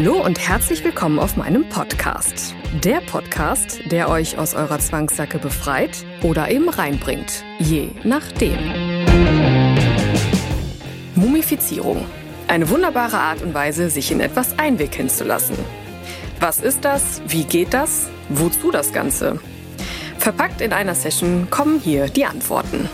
Hallo und herzlich willkommen auf meinem Podcast. Der Podcast, der euch aus eurer Zwangssacke befreit oder eben reinbringt, je nachdem. Mumifizierung. Eine wunderbare Art und Weise, sich in etwas einwickeln zu lassen. Was ist das? Wie geht das? Wozu das Ganze? Verpackt in einer Session kommen hier die Antworten.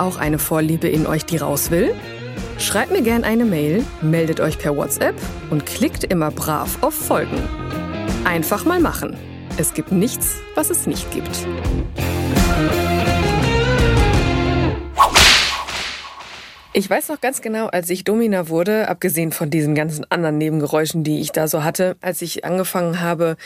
Auch eine Vorliebe in euch, die raus will? Schreibt mir gern eine Mail, meldet euch per WhatsApp und klickt immer brav auf Folgen. Einfach mal machen. Es gibt nichts, was es nicht gibt. Ich weiß noch ganz genau, als ich Domina wurde, abgesehen von diesen ganzen anderen Nebengeräuschen, die ich da so hatte, als ich angefangen habe,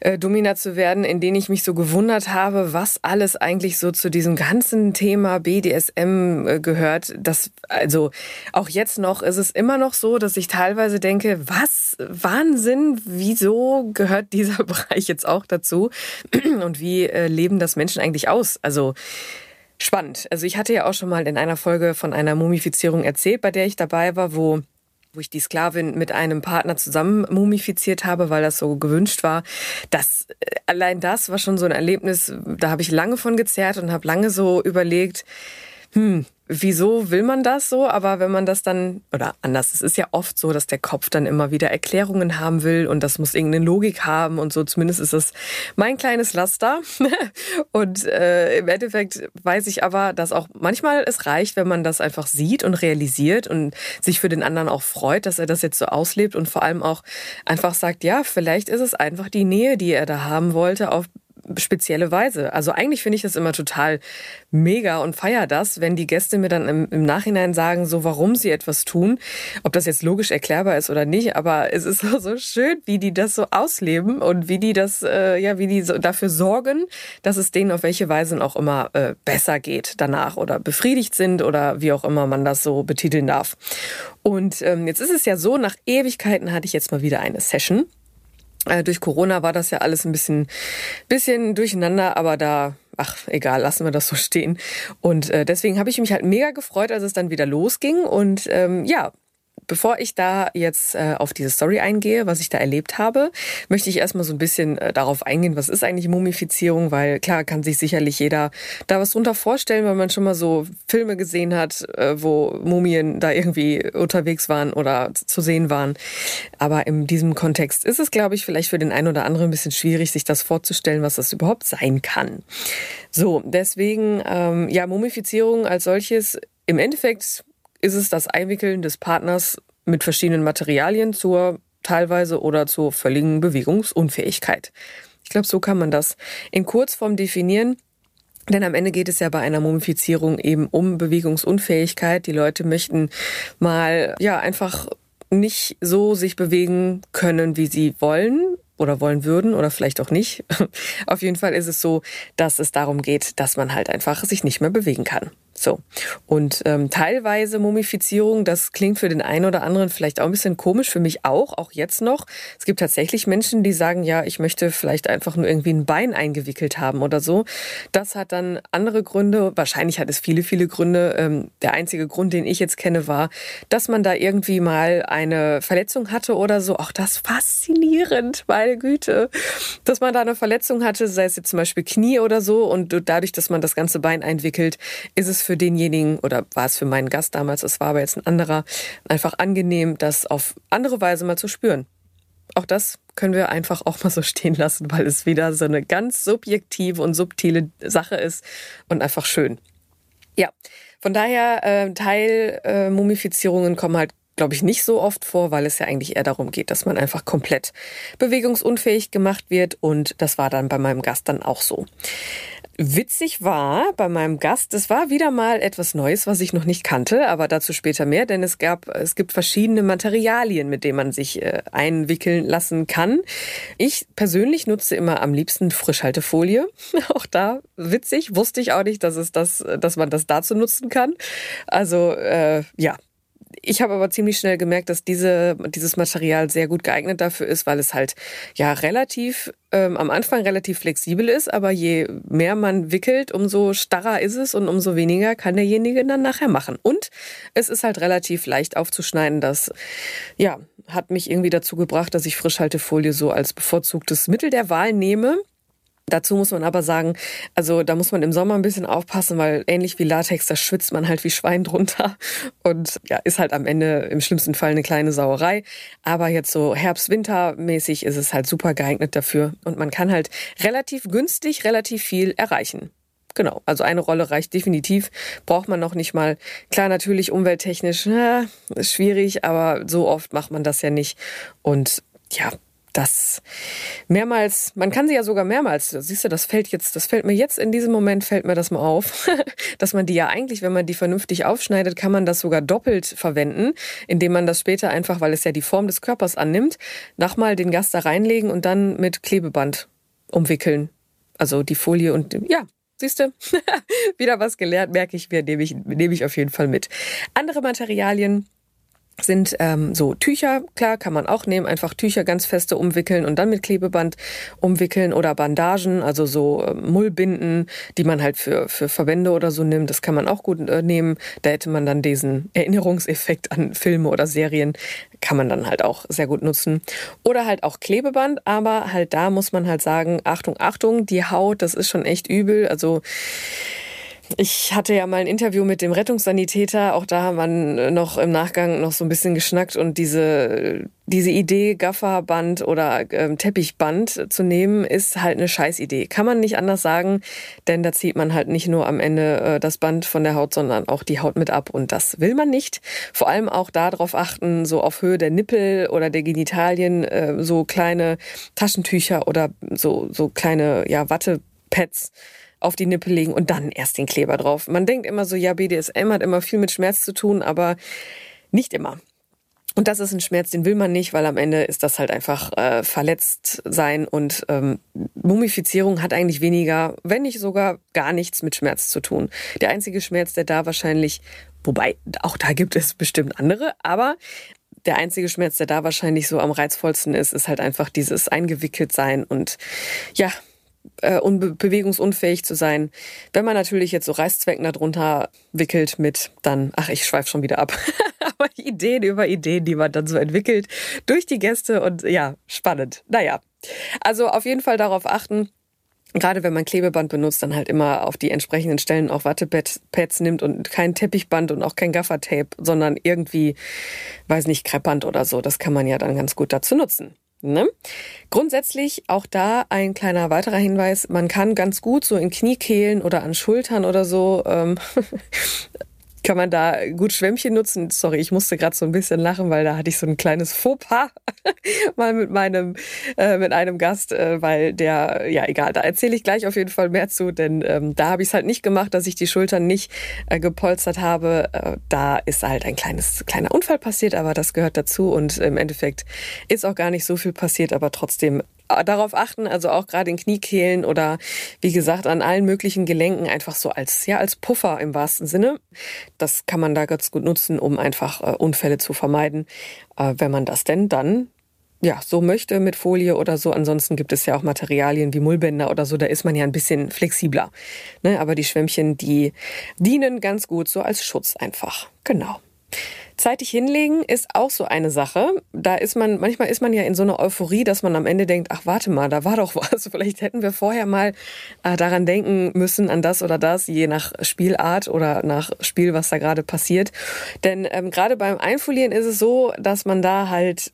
äh, Domina zu werden, in denen ich mich so gewundert habe, was alles eigentlich so zu diesem ganzen Thema BDSM äh, gehört. Das, also auch jetzt noch ist es immer noch so, dass ich teilweise denke, was Wahnsinn, wieso gehört dieser Bereich jetzt auch dazu? Und wie äh, leben das Menschen eigentlich aus? Also spannend. Also ich hatte ja auch schon mal in einer Folge von einer Mumifizierung erzählt, bei der ich dabei war, wo wo ich die Sklavin mit einem Partner zusammen mumifiziert habe, weil das so gewünscht war. Das allein das war schon so ein Erlebnis, da habe ich lange von gezerrt und habe lange so überlegt, hm, wieso will man das so? Aber wenn man das dann, oder anders, es ist ja oft so, dass der Kopf dann immer wieder Erklärungen haben will und das muss irgendeine Logik haben und so. Zumindest ist das mein kleines Laster. und äh, im Endeffekt weiß ich aber, dass auch manchmal es reicht, wenn man das einfach sieht und realisiert und sich für den anderen auch freut, dass er das jetzt so auslebt und vor allem auch einfach sagt, ja, vielleicht ist es einfach die Nähe, die er da haben wollte, auf spezielle Weise. Also eigentlich finde ich das immer total mega und feier das, wenn die Gäste mir dann im, im, Nachhinein sagen, so warum sie etwas tun, ob das jetzt logisch erklärbar ist oder nicht, aber es ist so, so schön, wie die das so ausleben und wie die das, äh, ja, wie die so dafür sorgen, dass es denen auf welche Weise auch immer äh, besser geht danach oder befriedigt sind oder wie auch immer man das so betiteln darf. Und ähm, jetzt ist es ja so, nach Ewigkeiten hatte ich jetzt mal wieder eine Session durch Corona war das ja alles ein bisschen, bisschen durcheinander, aber da, ach, egal, lassen wir das so stehen. Und äh, deswegen habe ich mich halt mega gefreut, als es dann wieder losging. Und ähm, ja, Bevor ich da jetzt äh, auf diese Story eingehe, was ich da erlebt habe, möchte ich erstmal so ein bisschen äh, darauf eingehen, was ist eigentlich Mumifizierung, weil klar kann sich sicherlich jeder da was drunter vorstellen, weil man schon mal so Filme gesehen hat, äh, wo Mumien da irgendwie unterwegs waren oder zu sehen waren. Aber in diesem Kontext ist es, glaube ich, vielleicht für den einen oder anderen ein bisschen schwierig, sich das vorzustellen, was das überhaupt sein kann. So, deswegen, ähm, ja, Mumifizierung als solches im Endeffekt ist es das Einwickeln des Partners mit verschiedenen Materialien zur teilweise oder zur völligen Bewegungsunfähigkeit. Ich glaube, so kann man das in Kurzform definieren. Denn am Ende geht es ja bei einer Mumifizierung eben um Bewegungsunfähigkeit. Die Leute möchten mal, ja, einfach nicht so sich bewegen können, wie sie wollen oder wollen würden oder vielleicht auch nicht. Auf jeden Fall ist es so, dass es darum geht, dass man halt einfach sich nicht mehr bewegen kann. So. Und ähm, teilweise Mumifizierung, das klingt für den einen oder anderen vielleicht auch ein bisschen komisch, für mich auch, auch jetzt noch. Es gibt tatsächlich Menschen, die sagen, ja, ich möchte vielleicht einfach nur irgendwie ein Bein eingewickelt haben oder so. Das hat dann andere Gründe. Wahrscheinlich hat es viele, viele Gründe. Ähm, der einzige Grund, den ich jetzt kenne, war, dass man da irgendwie mal eine Verletzung hatte oder so. Auch das faszinierend, meine Güte. Dass man da eine Verletzung hatte, sei es jetzt zum Beispiel Knie oder so. Und dadurch, dass man das ganze Bein einwickelt, ist es für denjenigen oder war es für meinen Gast damals, es war aber jetzt ein anderer, einfach angenehm, das auf andere Weise mal zu spüren. Auch das können wir einfach auch mal so stehen lassen, weil es wieder so eine ganz subjektive und subtile Sache ist und einfach schön. Ja, von daher äh, Teil äh, kommen halt glaube ich, nicht so oft vor, weil es ja eigentlich eher darum geht, dass man einfach komplett bewegungsunfähig gemacht wird. Und das war dann bei meinem Gast dann auch so. Witzig war bei meinem Gast, es war wieder mal etwas Neues, was ich noch nicht kannte, aber dazu später mehr, denn es gab, es gibt verschiedene Materialien, mit denen man sich äh, einwickeln lassen kann. Ich persönlich nutze immer am liebsten Frischhaltefolie. Auch da witzig, wusste ich auch nicht, dass es das, dass man das dazu nutzen kann. Also äh, ja, ich habe aber ziemlich schnell gemerkt, dass diese, dieses Material sehr gut geeignet dafür ist, weil es halt ja relativ ähm, am Anfang relativ flexibel ist, aber je mehr man wickelt, umso starrer ist es und umso weniger kann derjenige dann nachher machen. Und es ist halt relativ leicht aufzuschneiden. Das ja hat mich irgendwie dazu gebracht, dass ich Frischhaltefolie so als bevorzugtes Mittel der Wahl nehme. Dazu muss man aber sagen, also da muss man im Sommer ein bisschen aufpassen, weil ähnlich wie Latex, da schwitzt man halt wie Schwein drunter und ja, ist halt am Ende im schlimmsten Fall eine kleine Sauerei. Aber jetzt so Herbst-Winter-mäßig ist es halt super geeignet dafür und man kann halt relativ günstig relativ viel erreichen. Genau, also eine Rolle reicht definitiv, braucht man noch nicht mal. Klar, natürlich umwelttechnisch, ja, ist schwierig, aber so oft macht man das ja nicht. Und ja, das mehrmals, man kann sie ja sogar mehrmals, siehst du, das fällt jetzt, das fällt mir jetzt in diesem Moment, fällt mir das mal auf, dass man die ja eigentlich, wenn man die vernünftig aufschneidet, kann man das sogar doppelt verwenden, indem man das später einfach, weil es ja die Form des Körpers annimmt, nochmal den Gast da reinlegen und dann mit Klebeband umwickeln. Also die Folie und, ja, Siehst du, wieder was gelernt, merke ich mir, nehme ich, nehme ich auf jeden Fall mit. Andere Materialien, sind ähm, so Tücher, klar, kann man auch nehmen, einfach Tücher ganz feste umwickeln und dann mit Klebeband umwickeln oder Bandagen, also so äh, Mullbinden, die man halt für, für Verbände oder so nimmt, das kann man auch gut äh, nehmen. Da hätte man dann diesen Erinnerungseffekt an Filme oder Serien, kann man dann halt auch sehr gut nutzen. Oder halt auch Klebeband, aber halt da muss man halt sagen, Achtung, Achtung, die Haut, das ist schon echt übel, also ich hatte ja mal ein Interview mit dem Rettungssanitäter, auch da haben wir noch im Nachgang noch so ein bisschen geschnackt und diese, diese Idee, Gafferband oder ähm, Teppichband zu nehmen, ist halt eine Scheißidee. Kann man nicht anders sagen, denn da zieht man halt nicht nur am Ende äh, das Band von der Haut, sondern auch die Haut mit ab und das will man nicht. Vor allem auch darauf achten, so auf Höhe der Nippel oder der Genitalien, äh, so kleine Taschentücher oder so, so kleine, ja, Wattepads auf die Nippel legen und dann erst den Kleber drauf. Man denkt immer so, ja, BDSM hat immer viel mit Schmerz zu tun, aber nicht immer. Und das ist ein Schmerz, den will man nicht, weil am Ende ist das halt einfach äh, verletzt sein und ähm, Mumifizierung hat eigentlich weniger, wenn nicht sogar gar nichts mit Schmerz zu tun. Der einzige Schmerz, der da wahrscheinlich, wobei auch da gibt es bestimmt andere, aber der einzige Schmerz, der da wahrscheinlich so am reizvollsten ist, ist halt einfach dieses eingewickelt sein und ja, äh, bewegungsunfähig zu sein. Wenn man natürlich jetzt so Reißzwecken darunter wickelt mit dann, ach, ich schweife schon wieder ab, aber Ideen über Ideen, die man dann so entwickelt durch die Gäste und ja, spannend. Naja, also auf jeden Fall darauf achten, Gerade wenn man Klebeband benutzt, dann halt immer auf die entsprechenden Stellen auch Wattepads nimmt und kein Teppichband und auch kein Gaffertape, sondern irgendwie, weiß nicht, Kreppband oder so. Das kann man ja dann ganz gut dazu nutzen. Ne? Grundsätzlich auch da ein kleiner weiterer Hinweis, man kann ganz gut so in Kniekehlen oder an Schultern oder so ähm, kann man da gut Schwämmchen nutzen. Sorry, ich musste gerade so ein bisschen lachen, weil da hatte ich so ein kleines Fauxpas mal mit meinem äh, mit einem Gast, äh, weil der ja egal, da erzähle ich gleich auf jeden Fall mehr zu, denn ähm, da habe ich es halt nicht gemacht, dass ich die Schultern nicht äh, gepolstert habe. Äh, da ist halt ein kleines kleiner Unfall passiert, aber das gehört dazu und im Endeffekt ist auch gar nicht so viel passiert, aber trotzdem darauf achten, also auch gerade in Kniekehlen oder wie gesagt an allen möglichen Gelenken einfach so als ja als Puffer im wahrsten Sinne. Das kann man da ganz gut nutzen, um einfach äh, Unfälle zu vermeiden, äh, wenn man das denn dann ja, so möchte mit Folie oder so. Ansonsten gibt es ja auch Materialien wie Mullbänder oder so, da ist man ja ein bisschen flexibler. Ne? Aber die Schwämmchen, die dienen ganz gut so als Schutz einfach. Genau. Zeitig hinlegen ist auch so eine Sache. Da ist man, manchmal ist man ja in so einer Euphorie, dass man am Ende denkt, ach warte mal, da war doch was. Vielleicht hätten wir vorher mal äh, daran denken müssen, an das oder das, je nach Spielart oder nach Spiel, was da gerade passiert. Denn ähm, gerade beim Einfolieren ist es so, dass man da halt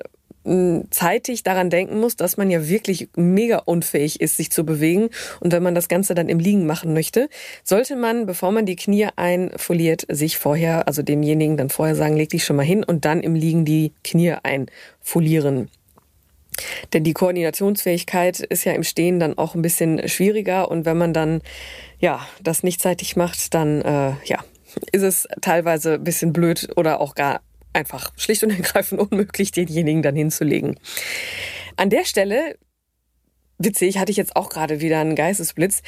zeitig daran denken muss, dass man ja wirklich mega unfähig ist, sich zu bewegen. Und wenn man das Ganze dann im Liegen machen möchte, sollte man, bevor man die Knie einfoliert, sich vorher, also demjenigen dann vorher sagen, leg dich schon mal hin und dann im Liegen die Knie einfolieren. Denn die Koordinationsfähigkeit ist ja im Stehen dann auch ein bisschen schwieriger und wenn man dann ja das nicht zeitig macht, dann äh, ja ist es teilweise ein bisschen blöd oder auch gar einfach schlicht und ergreifend unmöglich, denjenigen dann hinzulegen. An der Stelle Witzig, hatte ich jetzt auch gerade wieder einen Geistesblitz.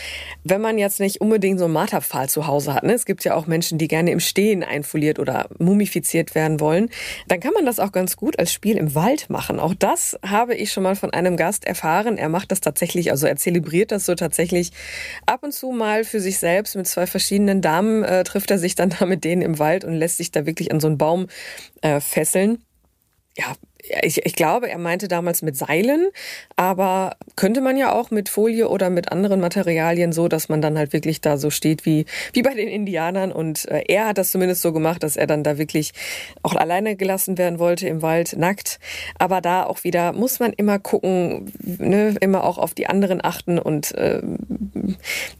Wenn man jetzt nicht unbedingt so einen Marterpfahl zu Hause hat, ne? es gibt ja auch Menschen, die gerne im Stehen einfoliert oder mumifiziert werden wollen, dann kann man das auch ganz gut als Spiel im Wald machen. Auch das habe ich schon mal von einem Gast erfahren. Er macht das tatsächlich, also er zelebriert das so tatsächlich ab und zu mal für sich selbst. Mit zwei verschiedenen Damen äh, trifft er sich dann da mit denen im Wald und lässt sich da wirklich an so einen Baum äh, fesseln. Ja, ich, ich glaube, er meinte damals mit Seilen, aber könnte man ja auch mit Folie oder mit anderen Materialien so, dass man dann halt wirklich da so steht wie, wie bei den Indianern. Und äh, er hat das zumindest so gemacht, dass er dann da wirklich auch alleine gelassen werden wollte im Wald, nackt. Aber da auch wieder muss man immer gucken, ne, immer auch auf die anderen achten und äh,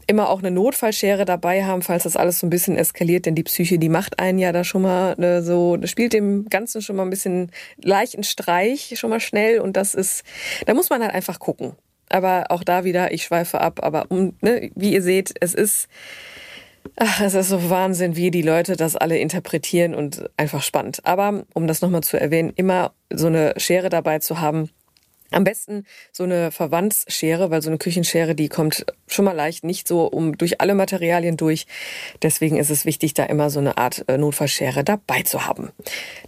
immer auch eine Notfallschere dabei haben, falls das alles so ein bisschen eskaliert, denn die Psyche, die macht einen ja da schon mal ne, so, spielt dem Ganzen schon mal ein bisschen leichten Streich schon mal schnell und das ist, da muss man halt einfach gucken. Aber auch da wieder, ich schweife ab, aber um, ne, wie ihr seht, es ist, ach, es ist so Wahnsinn, wie die Leute das alle interpretieren und einfach spannend. Aber um das nochmal zu erwähnen, immer so eine Schere dabei zu haben, am besten so eine Verwandtsschere, weil so eine Küchenschere, die kommt schon mal leicht nicht so um durch alle Materialien durch. Deswegen ist es wichtig, da immer so eine Art äh, Notfallschere dabei zu haben.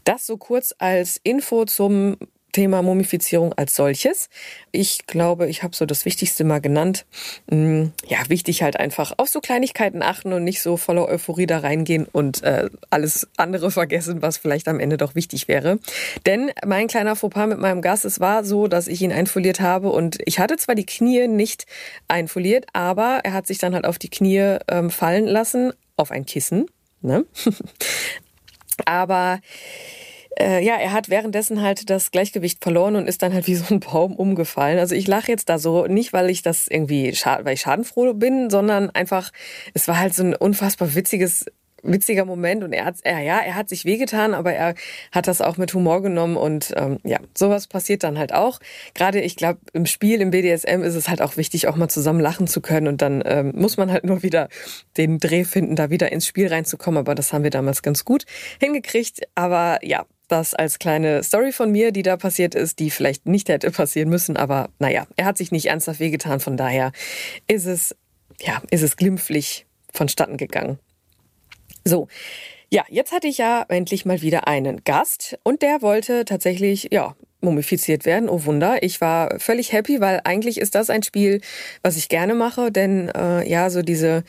Das so kurz als Info zum Thema Mumifizierung als solches. Ich glaube, ich habe so das Wichtigste mal genannt. Mm, ja, wichtig halt einfach auf so Kleinigkeiten achten und nicht so voller Euphorie da reingehen und äh, alles andere vergessen, was vielleicht am Ende doch wichtig wäre. Denn mein kleiner Fauxpas mit meinem Gast, es war so, dass ich ihn einfoliert habe und ich hatte zwar die Knie nicht einfoliert, aber er hat sich dann halt auf die Knie ähm, fallen lassen, auf ein Kissen. Ne? aber äh, ja, er hat währenddessen halt das Gleichgewicht verloren und ist dann halt wie so ein Baum umgefallen. Also ich lache jetzt da so, nicht weil ich das irgendwie, weil ich schadenfroh bin, sondern einfach, es war halt so ein unfassbar witziges witziger Moment und er hat er ja er hat sich wehgetan aber er hat das auch mit Humor genommen und ähm, ja sowas passiert dann halt auch gerade ich glaube im Spiel im BDSM ist es halt auch wichtig auch mal zusammen lachen zu können und dann ähm, muss man halt nur wieder den Dreh finden da wieder ins Spiel reinzukommen aber das haben wir damals ganz gut hingekriegt aber ja das als kleine Story von mir, die da passiert ist, die vielleicht nicht hätte passieren müssen, aber naja, er hat sich nicht ernsthaft wehgetan, von daher ist es, ja, ist es glimpflich vonstatten gegangen. So. Ja, jetzt hatte ich ja endlich mal wieder einen Gast und der wollte tatsächlich, ja, mumifiziert werden. Oh Wunder. Ich war völlig happy, weil eigentlich ist das ein Spiel, was ich gerne mache, denn äh, ja, so diese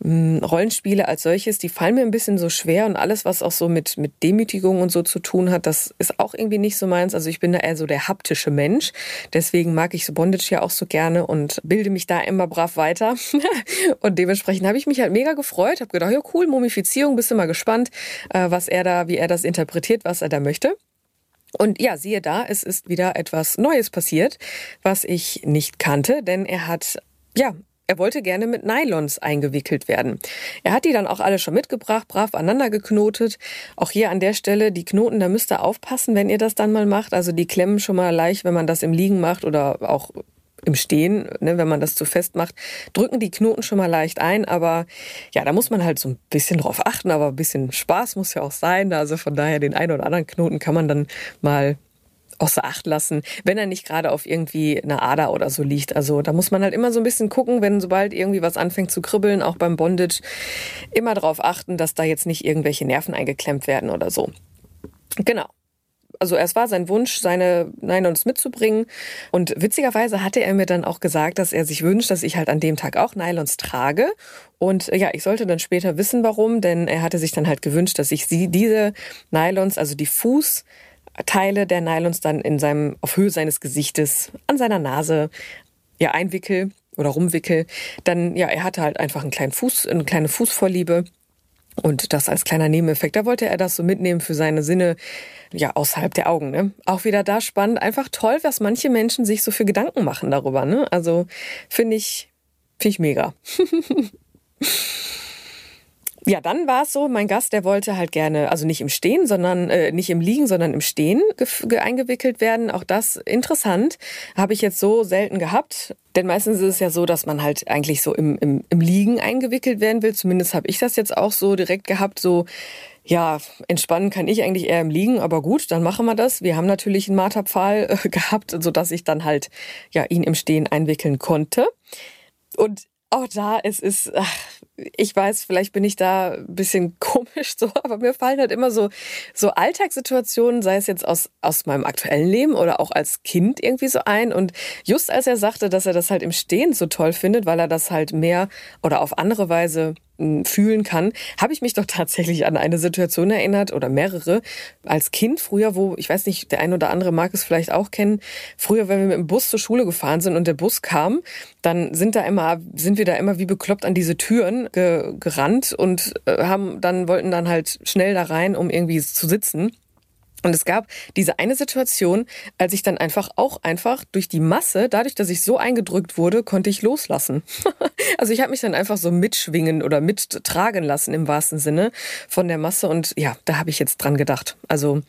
mh, hm, Rollenspiele als solches, die fallen mir ein bisschen so schwer und alles, was auch so mit, mit Demütigung und so zu tun hat, das ist auch irgendwie nicht so meins. Also ich bin da eher so der haptische Mensch. Deswegen mag ich so Bondage ja auch so gerne und bilde mich da immer brav weiter. und dementsprechend habe ich mich halt mega gefreut, habe gedacht, ja cool, Mumifizierung, bist du mal gespannt, äh, was er da, wie er das interpretiert, was er da möchte. Und ja, siehe da, es ist wieder etwas Neues passiert, was ich nicht kannte, denn er hat, ja, er wollte gerne mit Nylons eingewickelt werden. Er hat die dann auch alle schon mitgebracht, brav aneinander geknotet. Auch hier an der Stelle, die Knoten, da müsst ihr aufpassen, wenn ihr das dann mal macht. Also die klemmen schon mal leicht, wenn man das im Liegen macht oder auch im Stehen, ne, wenn man das zu fest macht, drücken die Knoten schon mal leicht ein. Aber ja, da muss man halt so ein bisschen drauf achten, aber ein bisschen Spaß muss ja auch sein. Also von daher den einen oder anderen Knoten kann man dann mal außer Acht lassen, wenn er nicht gerade auf irgendwie einer Ader oder so liegt. Also da muss man halt immer so ein bisschen gucken, wenn sobald irgendwie was anfängt zu kribbeln, auch beim Bondage, immer darauf achten, dass da jetzt nicht irgendwelche Nerven eingeklemmt werden oder so. Genau also es war sein Wunsch, seine Nylons mitzubringen. Und witzigerweise hatte er mir dann auch gesagt, dass er sich wünscht, dass ich halt an dem Tag auch Nylons trage. Und ja, ich sollte dann später wissen, warum, denn er hatte sich dann halt gewünscht, dass ich sie, diese Nylons, also die Fußteile der Nylons dann in seinem, auf Höhe seines Gesichtes, an seiner Nase, ja, einwickel oder rumwickel. Dann, ja, er hatte halt einfach einen kleinen Fuß, eine kleine Fußvorliebe. Und das als kleiner Nebeneffekt. Da wollte er das so mitnehmen für seine Sinne, ja, außerhalb der Augen, ne? Auch wieder da spannend. Einfach toll, was manche Menschen sich so für Gedanken machen darüber, ne? Also, finde ich, finde ich mega. Ja, dann war es so, mein Gast, der wollte halt gerne, also nicht im Stehen, sondern äh, nicht im Liegen, sondern im Stehen eingewickelt werden. Auch das interessant, habe ich jetzt so selten gehabt. Denn meistens ist es ja so, dass man halt eigentlich so im, im, im Liegen eingewickelt werden will. Zumindest habe ich das jetzt auch so direkt gehabt, so ja, entspannen kann ich eigentlich eher im Liegen, aber gut, dann machen wir das. Wir haben natürlich einen Marterpfahl äh, gehabt, so dass ich dann halt ja ihn im Stehen einwickeln konnte. Und auch da, es ist, ach, ich weiß, vielleicht bin ich da ein bisschen komisch so, aber mir fallen halt immer so, so Alltagssituationen, sei es jetzt aus, aus meinem aktuellen Leben oder auch als Kind irgendwie so ein. Und just als er sagte, dass er das halt im Stehen so toll findet, weil er das halt mehr oder auf andere Weise fühlen kann, habe ich mich doch tatsächlich an eine Situation erinnert oder mehrere als Kind früher, wo ich weiß nicht, der ein oder andere mag es vielleicht auch kennen. Früher, wenn wir mit dem Bus zur Schule gefahren sind und der Bus kam, dann sind da immer sind wir da immer wie bekloppt an diese Türen ge gerannt und äh, haben dann wollten dann halt schnell da rein, um irgendwie zu sitzen. Und es gab diese eine Situation, als ich dann einfach auch einfach durch die Masse, dadurch, dass ich so eingedrückt wurde, konnte ich loslassen. also ich habe mich dann einfach so mitschwingen oder mittragen lassen im wahrsten Sinne von der Masse. Und ja, da habe ich jetzt dran gedacht. Also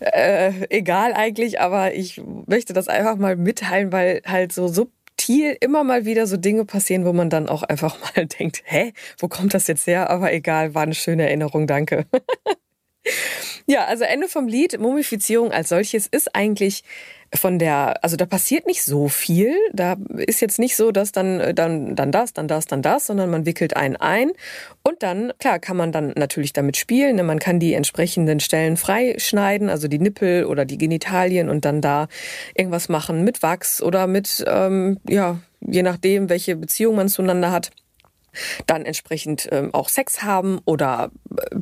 äh, egal eigentlich, aber ich möchte das einfach mal mitteilen, weil halt so subtil immer mal wieder so Dinge passieren, wo man dann auch einfach mal denkt, hä, wo kommt das jetzt her? Aber egal, war eine schöne Erinnerung, danke. Ja, also Ende vom Lied, Mumifizierung als solches ist eigentlich von der, also da passiert nicht so viel. Da ist jetzt nicht so, dass dann, dann, dann das, dann das, dann das, sondern man wickelt einen ein und dann, klar, kann man dann natürlich damit spielen. Ne? Man kann die entsprechenden Stellen freischneiden, also die Nippel oder die Genitalien und dann da irgendwas machen mit Wachs oder mit, ähm, ja, je nachdem, welche Beziehung man zueinander hat dann entsprechend ähm, auch Sex haben oder äh,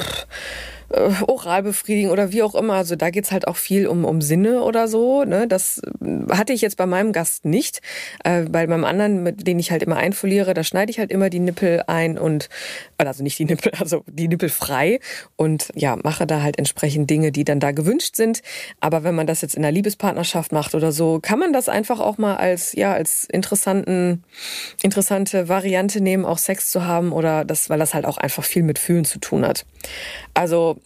oral befriedigen oder wie auch immer. Also da geht's halt auch viel um, um Sinne oder so. Ne? Das äh, hatte ich jetzt bei meinem Gast nicht. Äh, bei meinem anderen, mit den ich halt immer einfoliere, da schneide ich halt immer die Nippel ein und also nicht die Nippel, also die Nippel frei und ja, mache da halt entsprechend Dinge, die dann da gewünscht sind. Aber wenn man das jetzt in der Liebespartnerschaft macht oder so, kann man das einfach auch mal als ja als interessanten interessante Variante nehmen, auch Sex zu haben oder das, weil das halt auch einfach viel mit Fühlen zu tun hat. Also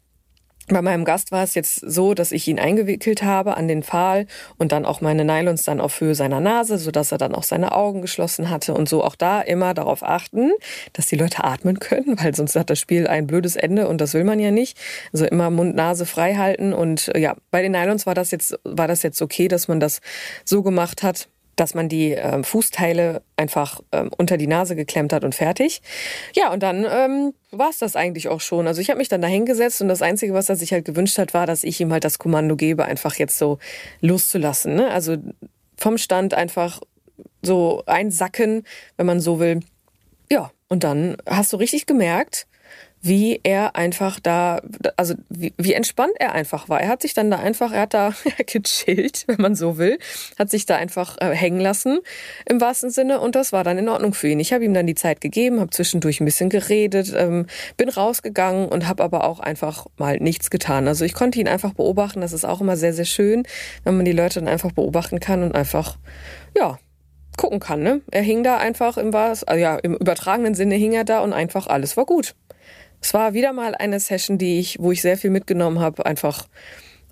bei meinem Gast war es jetzt so, dass ich ihn eingewickelt habe an den Pfahl und dann auch meine Nylons dann auf Höhe seiner Nase, so dass er dann auch seine Augen geschlossen hatte und so auch da immer darauf achten, dass die Leute atmen können, weil sonst hat das Spiel ein blödes Ende und das will man ja nicht. Also immer Mund, Nase frei halten und ja, bei den Nylons war das jetzt war das jetzt okay, dass man das so gemacht hat, dass man die ähm, Fußteile einfach ähm, unter die Nase geklemmt hat und fertig. Ja, und dann ähm, war es das eigentlich auch schon. Also ich habe mich dann da hingesetzt und das Einzige, was er sich halt gewünscht hat, war, dass ich ihm halt das Kommando gebe, einfach jetzt so loszulassen. Ne? Also vom Stand einfach so einsacken, wenn man so will. Ja, und dann hast du richtig gemerkt, wie er einfach da, also wie, wie entspannt er einfach war. Er hat sich dann da einfach, er hat da gechillt, wenn man so will, hat sich da einfach äh, hängen lassen im wahrsten Sinne und das war dann in Ordnung für ihn. Ich habe ihm dann die Zeit gegeben, habe zwischendurch ein bisschen geredet, ähm, bin rausgegangen und habe aber auch einfach mal nichts getan. Also ich konnte ihn einfach beobachten. Das ist auch immer sehr, sehr schön, wenn man die Leute dann einfach beobachten kann und einfach, ja, gucken kann. Ne? Er hing da einfach im, also ja, im übertragenen Sinne hing er da und einfach alles war gut. Es war wieder mal eine Session, die ich, wo ich sehr viel mitgenommen habe, einfach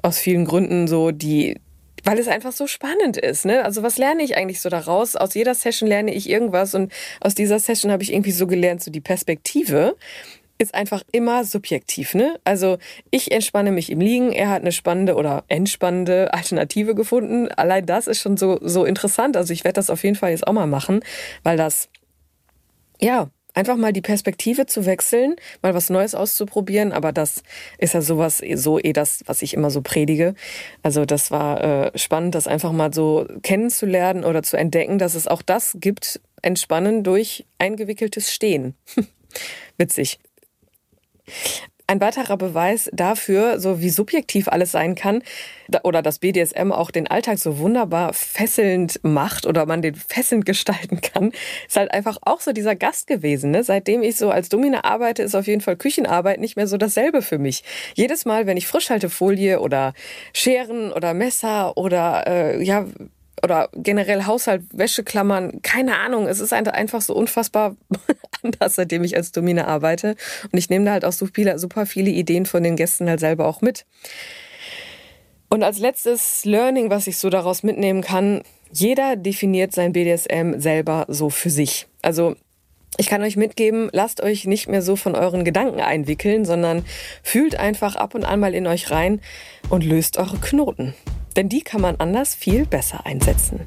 aus vielen Gründen so, die, weil es einfach so spannend ist, ne? Also was lerne ich eigentlich so daraus? Aus jeder Session lerne ich irgendwas und aus dieser Session habe ich irgendwie so gelernt, so die Perspektive ist einfach immer subjektiv, ne? Also ich entspanne mich im Liegen, er hat eine spannende oder entspannende Alternative gefunden. Allein das ist schon so so interessant. Also ich werde das auf jeden Fall jetzt auch mal machen, weil das ja einfach mal die Perspektive zu wechseln, mal was Neues auszuprobieren. Aber das ist ja sowas, so eh das, was ich immer so predige. Also das war äh, spannend, das einfach mal so kennenzulernen oder zu entdecken, dass es auch das gibt, entspannen durch eingewickeltes Stehen. Witzig. Ein weiterer Beweis dafür, so wie subjektiv alles sein kann, oder dass BDSM auch den Alltag so wunderbar fesselnd macht oder man den fesselnd gestalten kann, ist halt einfach auch so dieser Gast gewesen. Ne? Seitdem ich so als Domina arbeite, ist auf jeden Fall Küchenarbeit nicht mehr so dasselbe für mich. Jedes Mal, wenn ich Frischhaltefolie oder Scheren oder Messer oder äh, ja oder generell Haushalt, Wäscheklammern, keine Ahnung. Es ist einfach so unfassbar anders, seitdem ich als Domine arbeite. Und ich nehme da halt auch super viele Ideen von den Gästen halt selber auch mit. Und als letztes Learning, was ich so daraus mitnehmen kann, jeder definiert sein BDSM selber so für sich. Also ich kann euch mitgeben, lasst euch nicht mehr so von euren Gedanken einwickeln, sondern fühlt einfach ab und an mal in euch rein und löst eure Knoten. Denn die kann man anders viel besser einsetzen.